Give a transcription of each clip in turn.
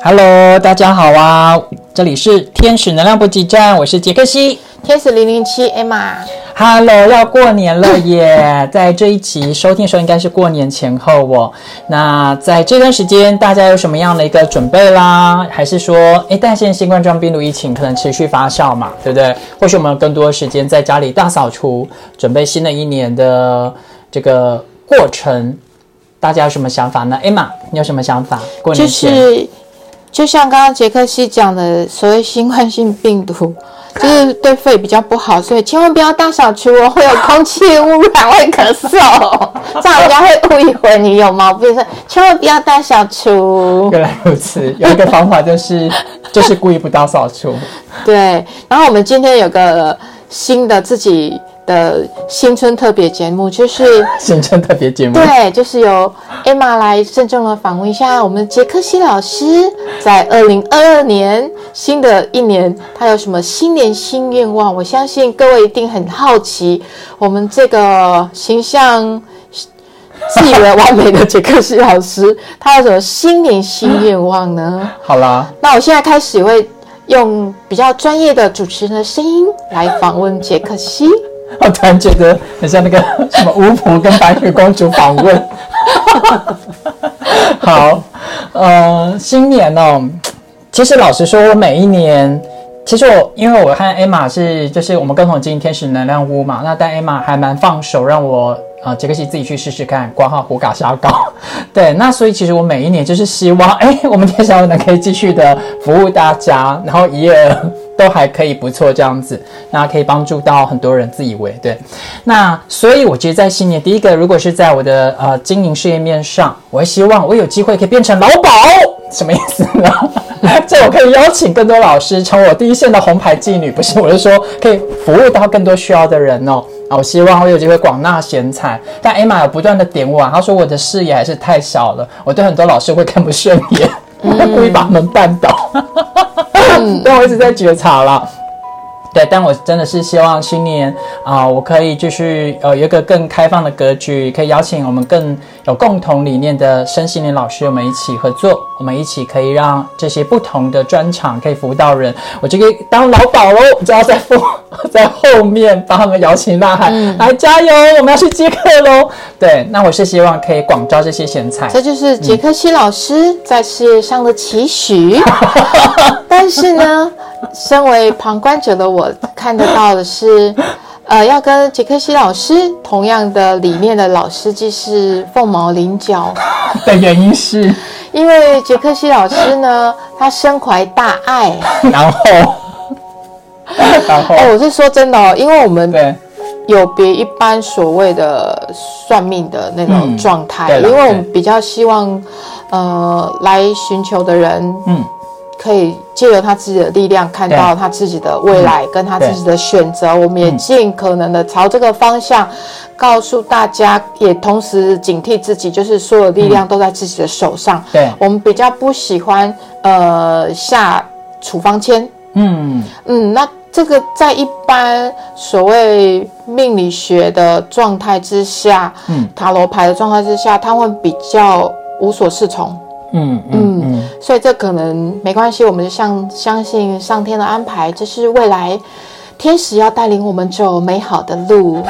Hello，大家好啊！这里是天使能量补给站，我是杰克西。天使零零七 Emma。Hello，要过年了 耶！在这一期收听的时候，应该是过年前后哦。那在这段时间，大家有什么样的一个准备啦？还是说，诶，但现在新冠状病毒疫情可能持续发酵嘛，对不对？或许我们有更多的时间在家里大扫除，准备新的一年的这个过程。大家有什么想法呢？Emma，你有什么想法？过就年前，是就像刚刚杰克西讲的，所谓新冠性病毒，就是对肺比较不好，所以千万不要大扫除哦，会有空气污染，会咳嗽，这样人家会误以为你有毛病，所以千万不要大扫除。原来如此，有一个方法就是 就是故意不大扫除。对，然后我们今天有个新的自己的新春特别节目，就是。新春特别节目，对，就是由 Emma 来郑重的访问一下我们杰克西老师，在二零二二年新的一年，他有什么新年新愿望？我相信各位一定很好奇，我们这个形象自以为完美的杰克西老师，他有什么新年新愿望呢？好啦，那我现在开始会用比较专业的主持人的声音来访问杰克西。我突然觉得很像那个 什么巫婆跟白雪公主访问。好，呃，新年哦，其实老实说，我每一年，其实我因为我和 Emma 是就是我们共同经营天使能量屋嘛，那但 Emma 还蛮放手让我。啊，杰克西自己去试试看，挂号胡嘎沙膏，对，那所以其实我每一年就是希望，哎，我们天使能可以继续的服务大家，然后营业额都还可以不错这样子，那可以帮助到很多人，自以为对。那所以我觉得在新年第一个，如果是在我的呃经营事业面上，我希望我有机会可以变成老鸨，什么意思呢？这我可以邀请更多老师成为我第一线的红牌妓女，不是，我是说可以服务到更多需要的人哦。啊，我希望我有机会广纳贤才。但 Emma 有不断的点我、啊，她说我的视野还是太小了，我对很多老师会看不顺眼，故意把他们绊倒。但我一直在觉察啦。对，但我真的是希望新年啊、我可以继续呃有一个更开放的格局，可以邀请我们更有共同理念的身心灵老师，我们一起合作，我们一起可以让这些不同的专场可以服务到人，我就可以当老鸨喽，我就要在后 在后面帮他们摇旗呐喊，来加油，我们要去接客喽。对，那我是希望可以广招这些贤才。这就是杰克西老师在事业上的期许。但是呢，身为旁观者的我看得到的是，呃，要跟杰克西老师同样的理念的老师，既是凤毛麟角。的原因是，因为杰克西老师呢，他身怀大爱。然后，然后，哦，我是说真的哦，因为我们对。有别一般所谓的算命的那种状态，嗯因为我们比较希望，呃，来寻求的人，嗯，可以借由他自己的力量看到他自己的未来跟他自己的选择，我们也尽可能的朝这个方向告诉大家，也同时警惕自己，就是所有力量都在自己的手上。对。我们比较不喜欢呃下处方签，嗯，嗯，那这个在一般所谓命理学的状态之下，嗯，塔罗牌的状态之下，他会比较无所适从，嗯嗯嗯，所以这可能没关系，我们就相相信上天的安排，这是未来天使要带领我们走美好的路。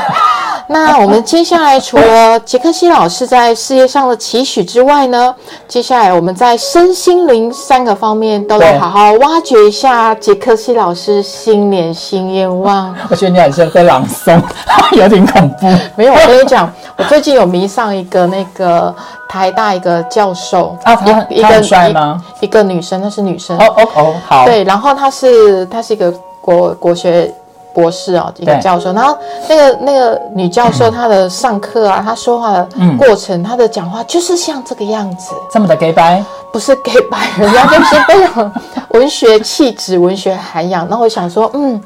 那我们接下来除了杰克西老师在事业上的期许之外呢，接下来我们在身心灵三个方面都来好好挖掘一下杰克西老师新年新愿望。我觉得你很像在朗诵，有点恐怖。没有，我跟你讲，我最近有迷上一个那个台大一个教授啊他很一他很帅吗一？一个女生，那是女生。哦哦哦，好，对，然后她是她是一个国国学博士哦，一个教授。然后那个那个女教授，她的上课啊，她说话的嗯过程，她的讲话就是像这个样子，这么的 gay 白，不是 gay 白人家就是非常文学气质、文学涵养。那我想说，嗯，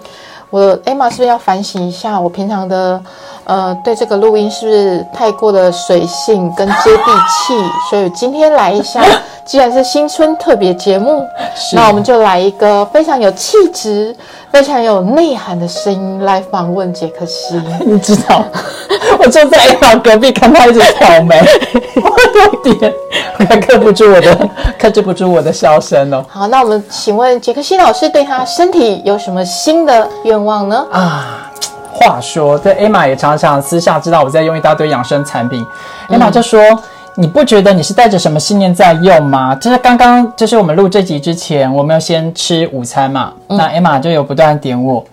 我 Emma 是不是要反省一下，我平常的呃对这个录音是不是太过的随性跟接地气？所以今天来一下，既然是新春特别节目，那我们就来一个非常有气质、非常有内涵的声音来访问杰克西。你知道，我就在 A 房隔壁看他一直挑眉，我有点快 克不住我的，克制不住我的笑声哦。好，那我们请问杰克西老师对他身体有什么新的愿望呢？啊，话说，这 Emma 也常常私下知道我在用一大堆养生产品，Emma 就说。你不觉得你是带着什么信念在用吗？就是刚刚，就是我们录这集之前，我们要先吃午餐嘛。那 Emma 就有不断点我。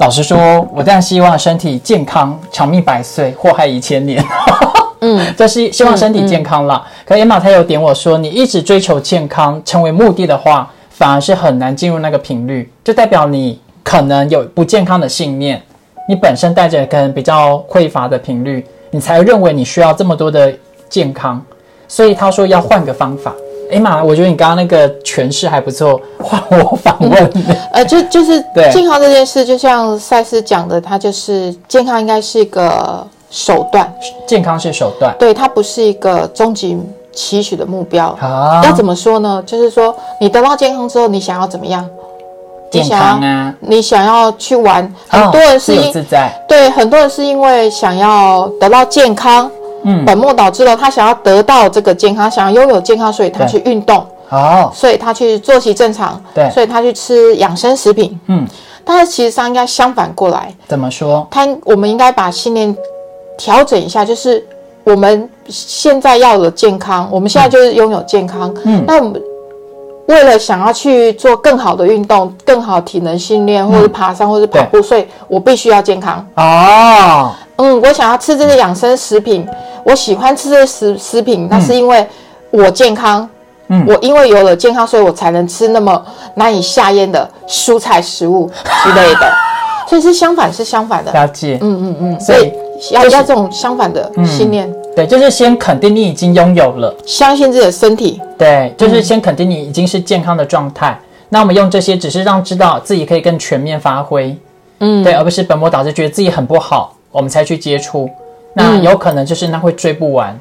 老实说，我当然希望身体健康、长命百岁、祸害一千年。嗯，这是希望身体健康啦。可 Emma 她有点我说，你一直追求健康成为目的的话，反而是很难进入那个频率，就代表你可能有不健康的信念。你本身带着可能比较匮乏的频率，你才认为你需要这么多的。健康，所以他说要换个方法。哎妈，我觉得你刚刚那个诠释还不错，换我反问。呃，就就是健康这件事，就像赛斯讲的，它就是健康应该是一个手段，健康是手段，对，它不是一个终极期许的目标。啊，要怎么说呢？就是说你得到健康之后，你想要怎么样？健康啊，你想要去玩，很多人是因自在，对，很多人是因为想要得到健康。嗯，本末倒置了。他想要得到这个健康，想要拥有健康，所以他去运动。哦，所以他去作息正常。对，所以他去吃养生食品。嗯，但是其实上应该相反过来。怎么说？他我们应该把信念调整一下，就是我们现在要的健康，我们现在就是拥有健康。嗯，那我们为了想要去做更好的运动、更好体能训练，或者爬山，或者跑步，所以我必须要健康。哦。嗯，我想要吃这些养生食品，我喜欢吃这些食食品，那是因为我健康。嗯，我因为有了健康，所以我才能吃那么难以下咽的蔬菜食物之类的。所以是相反，是相反的。了解。嗯嗯嗯。所以要要这种相反的信念。对，就是先肯定你已经拥有了，相信自己的身体。对，就是先肯定你已经是健康的状态。那我们用这些，只是让知道自己可以更全面发挥。嗯，对，而不是本末倒置，觉得自己很不好。我们才去接触，那有可能就是那会追不完。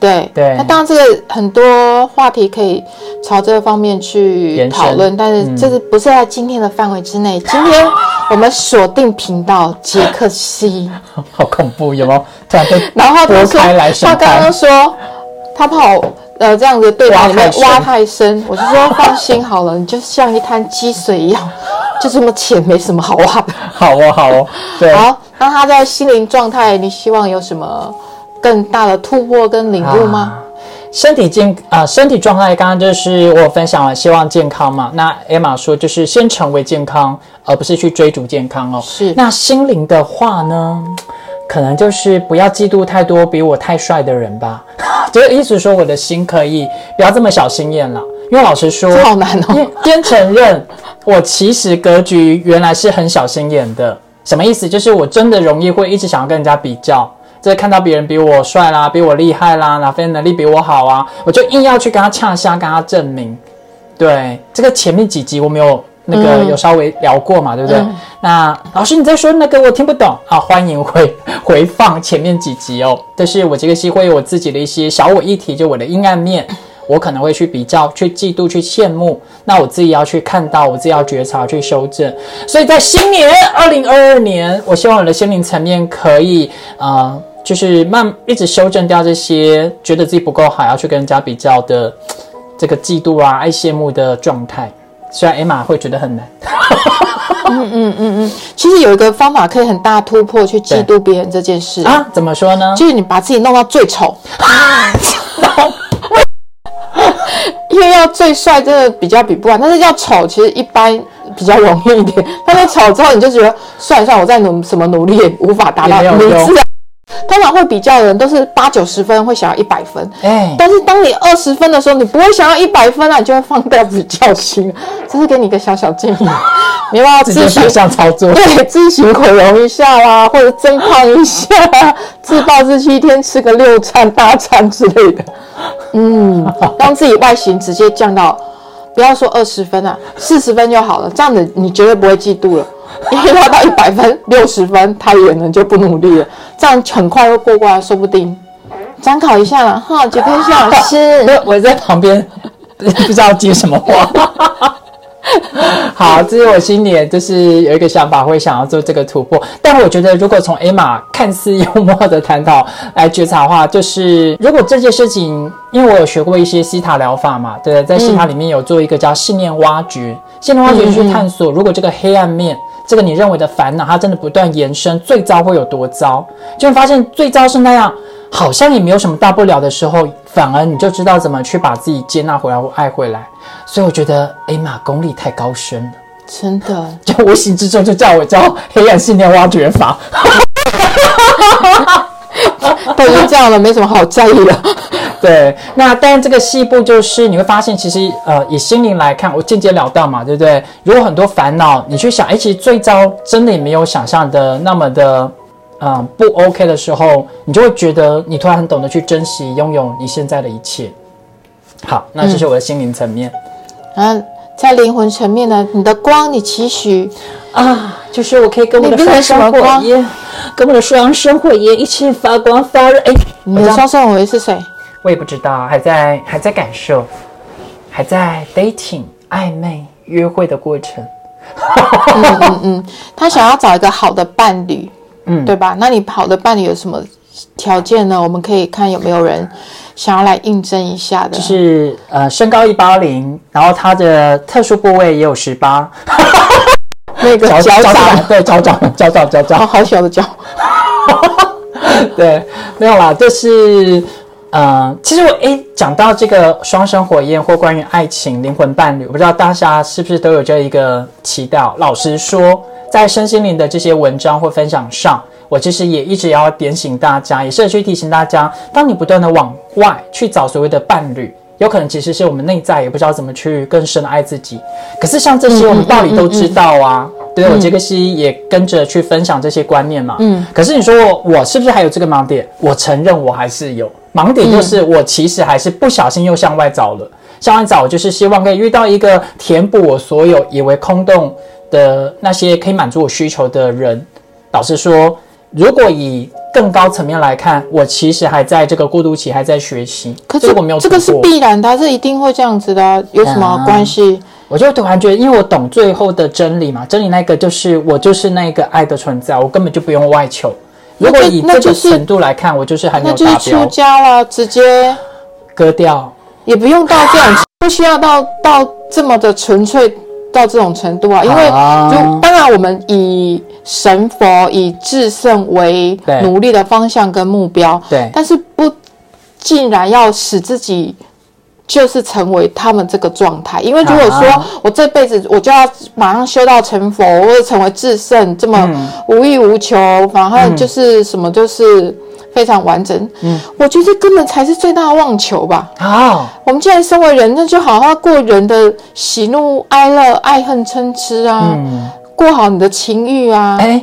对对，那当然这个很多话题可以朝这个方面去讨论，但是这是不是在今天的范围之内。今天我们锁定频道杰克西，好恐怖，有有？这样被然后他说，他刚刚说他怕我呃这样子对里面挖太深，我就说放心好了，你就像一滩积水一样。就这么浅，没什么好挖的。好哦，好哦，对。好，那他在心灵状态，你希望有什么更大的突破跟领悟吗？身体健啊，身体状态，刚刚就是我分享了，希望健康嘛。那 Emma 说，就是先成为健康，而不是去追逐健康哦。是。那心灵的话呢，可能就是不要嫉妒太多比我太帅的人吧。就是意思说，我的心可以不要这么小心眼了。因为老实说，好难哦。先承认，我其实格局原来是很小心眼的。什么意思？就是我真的容易会一直想要跟人家比较，就是看到别人比我帅啦，比我厉害啦，哪份能力比我好啊，我就硬要去跟他呛下，跟他证明。对，这个前面几集我没有那个有稍微聊过嘛，对不对？那老师你在说那个我听不懂啊，欢迎回 回放前面几集哦。但是我这个戏会有我自己的一些小我议题，就我的阴暗面。我可能会去比较、去嫉妒、去羡慕，那我自己要去看到，我自己要觉察、去修正。所以在新年二零二二年，我希望我的心灵层面可以，呃，就是慢一直修正掉这些觉得自己不够好，要去跟人家比较的这个嫉妒啊、爱羡慕的状态。虽然艾玛会觉得很难。嗯嗯嗯嗯，其实有一个方法可以很大突破去嫉妒别人这件事啊？怎么说呢？就是你把自己弄到最丑。因为要最帅，真的比较比不完，但是要丑，其实一般比较容易一点。但是丑之后，你就觉得算一算，我再努什么努力也无法达到名次。通常会比较的人都是八九十分，会想要一百分。哎，但是当你二十分的时候，你不会想要一百分啊，你就会放掉比较心。这是给你一个小小建议，你要自行操作，对，自行毁容一下啦，或者增胖一下，自暴自弃，一天吃个六餐大餐之类的。嗯，让自己外形直接降到，不要说二十分啊，四十分就好了。这样子你绝对不会嫉妒了，因为他到一百分、六十分他也能就不努力了，这样很快会过关，说不定。参考一下了哈，杰克西老师，我在旁边不知道接什么话。好，这是我新年就是有一个想法，会想要做这个突破。但我觉得，如果从 Emma 看似幽默的探讨来觉察的话，就是如果这件事情，因为我有学过一些西塔疗法嘛，对，在西塔里面有做一个叫信念挖掘，信念挖掘去探索，如果这个黑暗面，这个你认为的烦恼，它真的不断延伸，最糟会有多糟？就会发现最糟是那样，好像也没有什么大不了的时候，反而你就知道怎么去把自己接纳回来或爱回来。所以我觉得 Emma 功力太高深了。真的，就无形之中就叫我叫黑暗信念挖掘法。都已经这样了，没什么好在意的。对，那但是这个细部就是你会发现，其实呃，以心灵来看，我间接聊到嘛，对不对？如果很多烦恼，你去想，哎，其实最糟真的也没有想象的那么的，嗯，不 OK 的时候，你就会觉得你突然很懂得去珍惜拥有你现在的一切。好，那这是我的心灵层面。啊，在灵魂层面呢，你的光，你期许啊，就是我可以跟我的双生火焰，跟我的双生火焰一起发光发热。哎，你的双生火焰是谁？我也不知道，还在还在感受，还在 dating 暧昧约会的过程。嗯嗯，他想要找一个好的伴侣，嗯对吧？那你好的伴侣有什么条件呢？我们可以看有没有人想要来应征一下的。就是呃，身高一八零，然后他的特殊部位也有十八，那个脚脚掌，对脚掌 脚掌脚哦，掌，好小的脚。对，没有啦，就是呃，其实我诶讲到这个双生火焰或关于爱情灵魂伴侣，我不知道大家是不是都有这一个期待哦。老实说，在身心灵的这些文章或分享上，我其实也一直要点醒大家，也是去提醒大家，当你不断的往外去找所谓的伴侣。有可能其实是我们内在也不知道怎么去更深的爱自己，可是像这些我们道理都知道啊，对我杰克西也跟着去分享这些观念嘛，嗯，可是你说我我是不是还有这个盲点？我承认我还是有盲点，就是我其实还是不小心又向外找了。向外找就是希望可以遇到一个填补我所有以为空洞的那些可以满足我需求的人。老实说，如果以更高层面来看，我其实还在这个过渡期，还在学习。可是我没有这个是必然的啊，这一定会这样子的啊，有什么啊关系？我就突然觉得，因为我懂最后的真理嘛，真理那个就是我就是那个爱的存在，我根本就不用外求。如果以这个程度来看，我就是还没那有达就是出，家了，直接割掉。也不用到这种，不需要到到这么的纯粹到这种程度啊。因为啊就当然我们以神佛以至圣为对努力的方向跟目标，对但是不竟然要使自己。就是成为他们这个状态，因为如果说啊我这辈子我就要马上修到成佛，或者成为至圣，这么嗯无欲无求，然后就是什么就是非常完整，嗯，我觉得这根本才是最大的妄求吧。好，我们既然身为人，那就好好过人的喜怒哀乐、爱恨嗔痴啊，过好你的情欲啊。哎，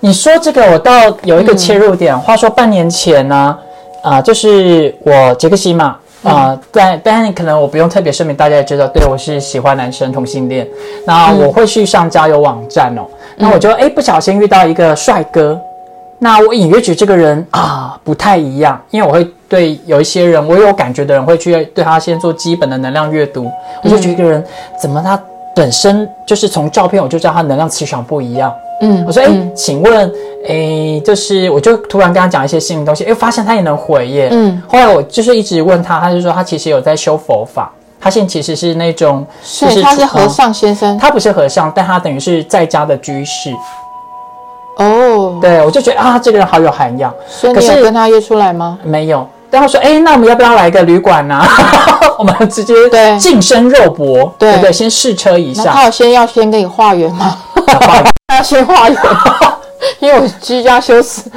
你说这个，我倒有一个切入点。话说半年前呢，啊、就是我杰克西嘛，啊、但但可能我不用特别声明，大家也知道，对我是喜欢男生同性恋。那我会去上交友网站哦，那我就哎不小心遇到一个帅哥，那我隐约觉得这个人啊不太一样，因为我会对有一些人我有感觉的人会去对他先做基本的能量阅读，我就觉得一个人怎么他本身就是从照片我就知道他能量磁场不一样。嗯，我说，哎、嗯请问，哎，就是我就突然跟他讲一些新的东西，哎，发现他也能回耶。嗯，后来我就是一直问他，他就说他其实有在修佛法，他现在其实是那种，所以他是和尚先生嗯他不是和尚，但他等于是在家的居士。哦。对，我就觉得啊，这个人好有涵养。所以你可是有跟他约出来吗？没有，但他说，哎，那我们要不要来个旅馆呢、我们直接对近身肉搏，对不对？先试车一下。那他有先要先给你化缘吗？先化缘，因为我居家修持。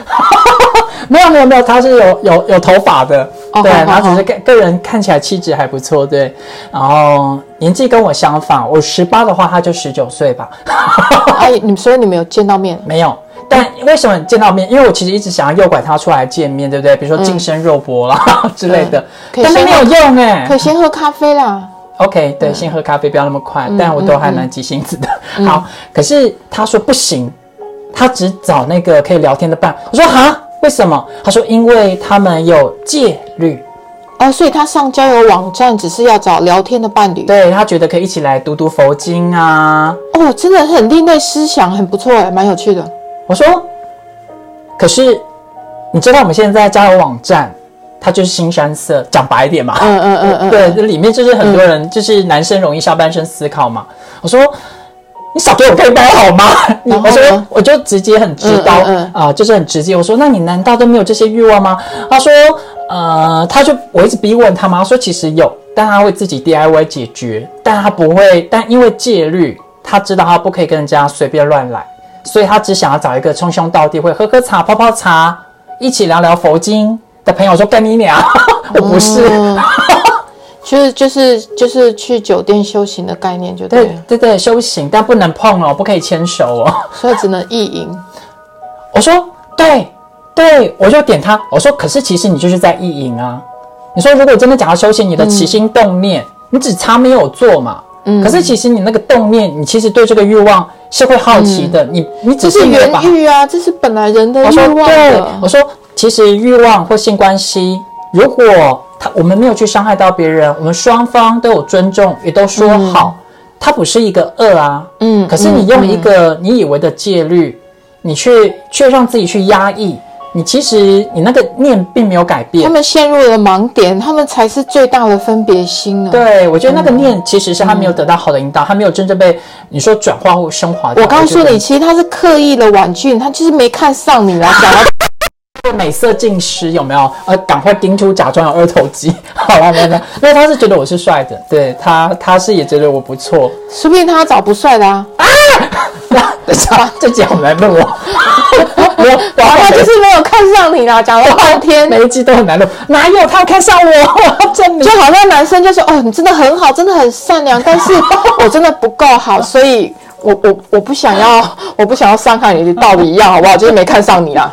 没有没有没有，他是有有有头发的，对，哦好好然后只是好个个人看起来气质还不错，对，然后年纪跟我相仿，我十八的话他就十九岁吧，哎，你们所以你们有见到面？没有。但为什么见到面？因为我其实一直想要诱拐他出来见面，对不对？比如说近身肉搏啦、之类的，但是没有用哎、可先喝咖啡啦。OK，对，先喝咖啡，不要那么快，但我都还蛮急性子的。好，可是他说不行，他只找那个可以聊天的伴。我说哈，为什么？他说因为他们有戒律。哦，所以他上交友网站只是要找聊天的伴侣。对他觉得可以一起来读读佛经啊。哦，真的很另类思想，很不错哎，蛮有趣的。我说，可是你知道我们现在在交友网站，它就是新山色，讲白一点嘛。嗯嗯嗯嗯，对，这里面就是很多人，就是男生容易下半身思考嘛。我说。你少给我背包好吗？我说我就直接很直刀啊，就是很直接。我说那你难道都没有这些欲望吗？他说呃，他就我一直逼问他嘛，说其实有，但他会自己 DIY 解决，但他不会，但因为戒律，他知道他不可以跟人家随便乱来，所以他只想要找一个称兄道弟，会喝喝茶、泡泡茶，一起聊聊佛经的朋友。说跟你俩，我不是。就是就是就是去酒店修行的概念，就对对对，修行，但不能碰哦，不可以牵手哦，所以只能意淫。我说对对，我就点他，我说可是其实你就是在意淫啊。你说如果真的讲到修行，你的起心动念，你只差没有做嘛。嗯。可是其实你那个动念，你其实对这个欲望是会好奇的。你你只是原欲啊，这是本来人的欲望的。我说其实欲望或性关系，如果。他我们没有去伤害到别人，我们双方都有尊重，也都说好，它不是一个恶啊。嗯，可是你用一个你以为的戒律，你却却让自己去压抑，你其实你那个念并没有改变。他们陷入了盲点，他们才是最大的分别心呢。对，我觉得那个念其实是他没有得到好的引导，他没有真正被你说转化或升华。我告诉你，其实他是刻意的婉拒，他就是没看上你来想要。美色尽失有没有？呃，赶快盯出，假装有二头肌。好了，没有，没有，因为他是觉得我是帅的，对他，他是也觉得我不错。说不定他找不帅的啊！啊！等下，这集我们来录 我。没有，他就是没有看上你啦。讲了半天，每一集都很难录。哪有他看上我？证就好像男生就说：“哦，你真的很好，真的很善良，但是我真的不够好，所以我我我不想要，我不想要伤害你的道理一样，好不好？就是没看上你啊。”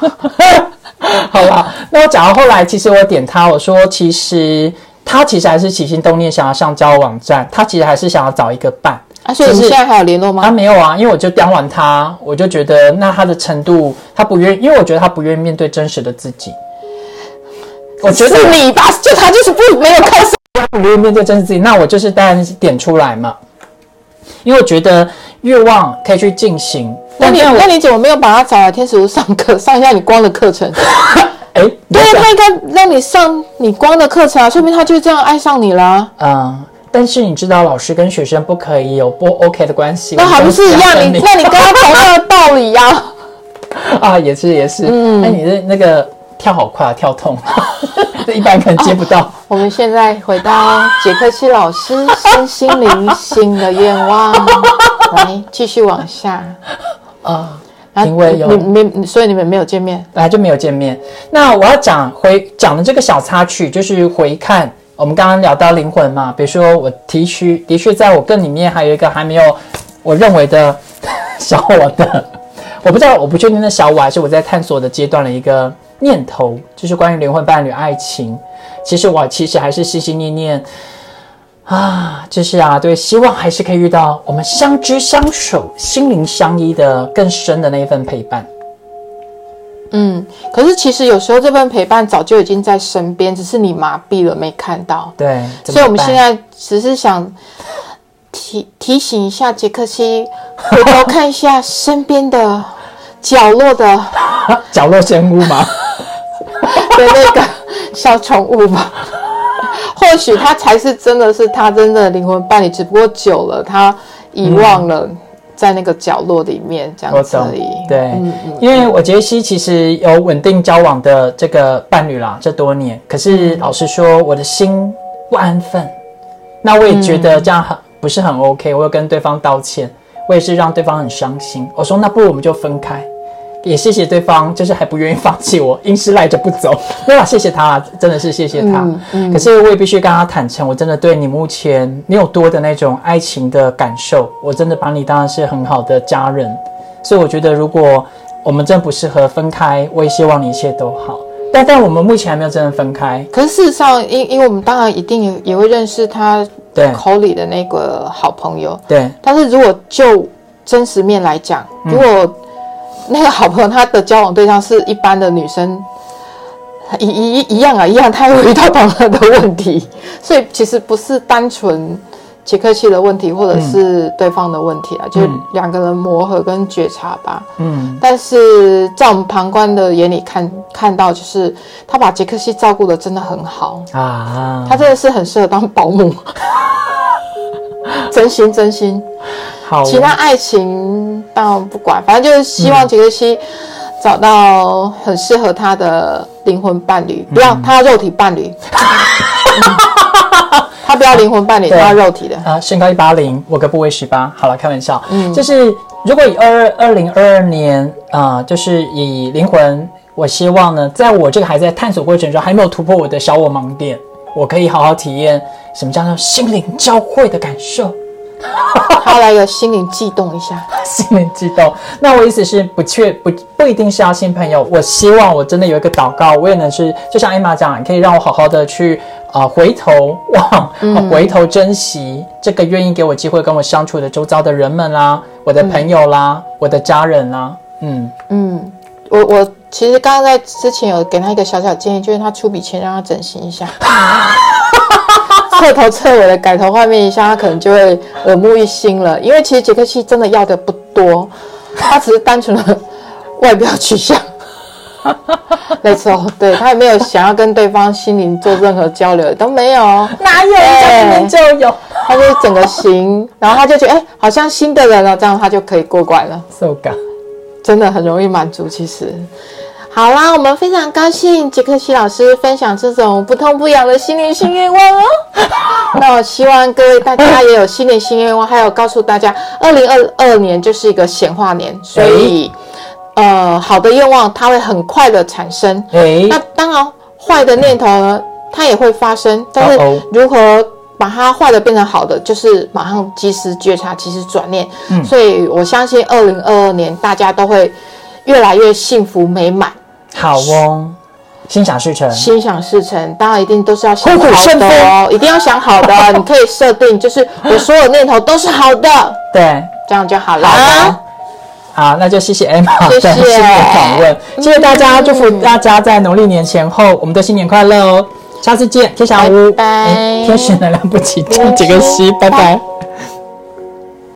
好吧，那我讲到后来，其实我点他，我说其实他其实还是起心动念想要上交友网站，他其实还是想要找一个伴啊。所以你现在还有联络吗？他没有啊，因为我就刁完他，我就觉得那他的程度，他不愿，因为我觉得他不愿意面对真实的自己。我觉得你吧，就他就是不没有开始，他，不愿意面对真实自己，那我就是当然点出来嘛，因为我觉得欲望可以去进行。那你那你怎么没有把他找来天使屋上课，上一下你光的课程？哎，对，他应该让你上你光的课程啊，说明他就这样爱上你了。嗯，但是你知道，老师跟学生不可以有不 OK 的关系。那还不是一样？你那你跟他同样的道理呀？啊，也是也是。嗯，那你的那个跳好快啊，跳痛，一般可能接不到。我们现在回到杰克西老师身心灵新的愿望，来继续往下。啊，因为有你没，所以你们没有见面，本来就没有见面。那我要讲回讲的这个小插曲，就是回看我们刚刚聊到灵魂嘛。比如说，我的确的确在我更里面还有一个还没有我认为的 小我的，我不知道，我不确定那小我还是我在探索的阶段的一个念头，就是关于灵魂伴侣爱情。其实我其实还是心心念念。啊，就是啊，对，希望还是可以遇到我们相知相守、心灵相依的更深的那一份陪伴。嗯，可是其实有时候这份陪伴早就已经在身边，只是你麻痹了没看到。对，所以我们现在只是想提提醒一下杰克西，回头看一下身边的角落的 角落生物吗？的那个小宠物吧。或许他才是真的是他真的灵魂伴侣，只不过久了他遗忘了在那个角落里面这样子而已。对，因为我杰西其实有稳定交往的这个伴侣啦，这多年，可是老实说，我的心不安分。那我也觉得这样很不是很 OK，我有跟对方道歉，我也是让对方很伤心。我说那不如我们就分开。也谢谢对方，就是还不愿意放弃我，硬是赖着不走。没有，谢谢他，真的是谢谢他。可是我也必须跟他坦诚，我真的对你目前没有多的那种爱情的感受，我真的把你当然是很好的家人。所以我觉得，如果我们真不适合分开，我也希望你一切都好。但但我们目前还没有真的分开。可是事实上，因因为我们当然一定也也会认识他口里的那个好朋友。对。但是如果就真实面来讲，如果那个好朋友，他的交往对象是一般的女生，一一一样啊，一样，他有遇到同样的问题，所以其实不是单纯杰克西的问题，或者是对方的问题啊，就是两个人磨合跟觉察吧。嗯，但是在我们旁观的眼里看看到，就是他把杰克西照顾的真的很好，啊，他真的是很适合当保姆，真心真心。好，其他爱情当然不管，反正就是希望杰克西找到很适合他的灵魂伴侣，不要他要肉体伴侣。嗯他不要灵魂伴侣，他要肉体的。啊，身高一八零，我个部位十八。好了，开玩笑。嗯，就是如果以二二二零二二年啊、就是以灵魂，我希望呢，在我这个还在探索过程中，还没有突破我的小我盲点，我可以好好体验什么叫做心灵交汇的感受。他来个心灵悸动一下，心灵悸动。那我意思是不确不不一定是要新朋友，我希望我真的有一个祷告，我也能是就像艾玛讲，可以让我好好的去呃回头望、呃回头珍惜这个愿意给我机会跟我相处的周遭的人们啦，我的朋友啦，我的家人啦，嗯，嗯，我我其实刚刚在之前有给他一个小小建议，就是他出笔钱让他整形一下，彻头彻尾的改头换面一下，他可能就会耳目一新了。因为其实杰克西真的要的不多，他只是单纯的外表取向。没错，对他也没有想要跟对方心灵做任何交流，都没有。哪有人家明明就有他就整个型，然后他就觉得哎、好像新的人了，这样他就可以过关了。so 感。真的很容易满足。其实，好啦，我们非常高兴杰克西老师分享这种不痛不痒的心灵新愿望哦。那我希望各位大家也有新年新愿望，还有告诉大家，二零二二年就是一个显化年，所以、呃，好的愿望它会很快的产生。哎，那当然，坏的念头呢，它也会发生，但是如何把它坏的变成好的，就是马上及时觉察，及时转念。嗯所以我相信二零二二年大家都会越来越幸福美满，好哦，心想事成。心想事成。当然一定都是要想好的哦，一定要想好的哦。你可以设定，就是我所有念头都是好的，对，这样就好了。好那就谢谢 Emma 谢谢的新年访问，谢谢大家，祝福大家在农历年前后，我们都新年快乐哦！下次见，天小屋，拜拜哎天使能量不启动，几个西，拜拜。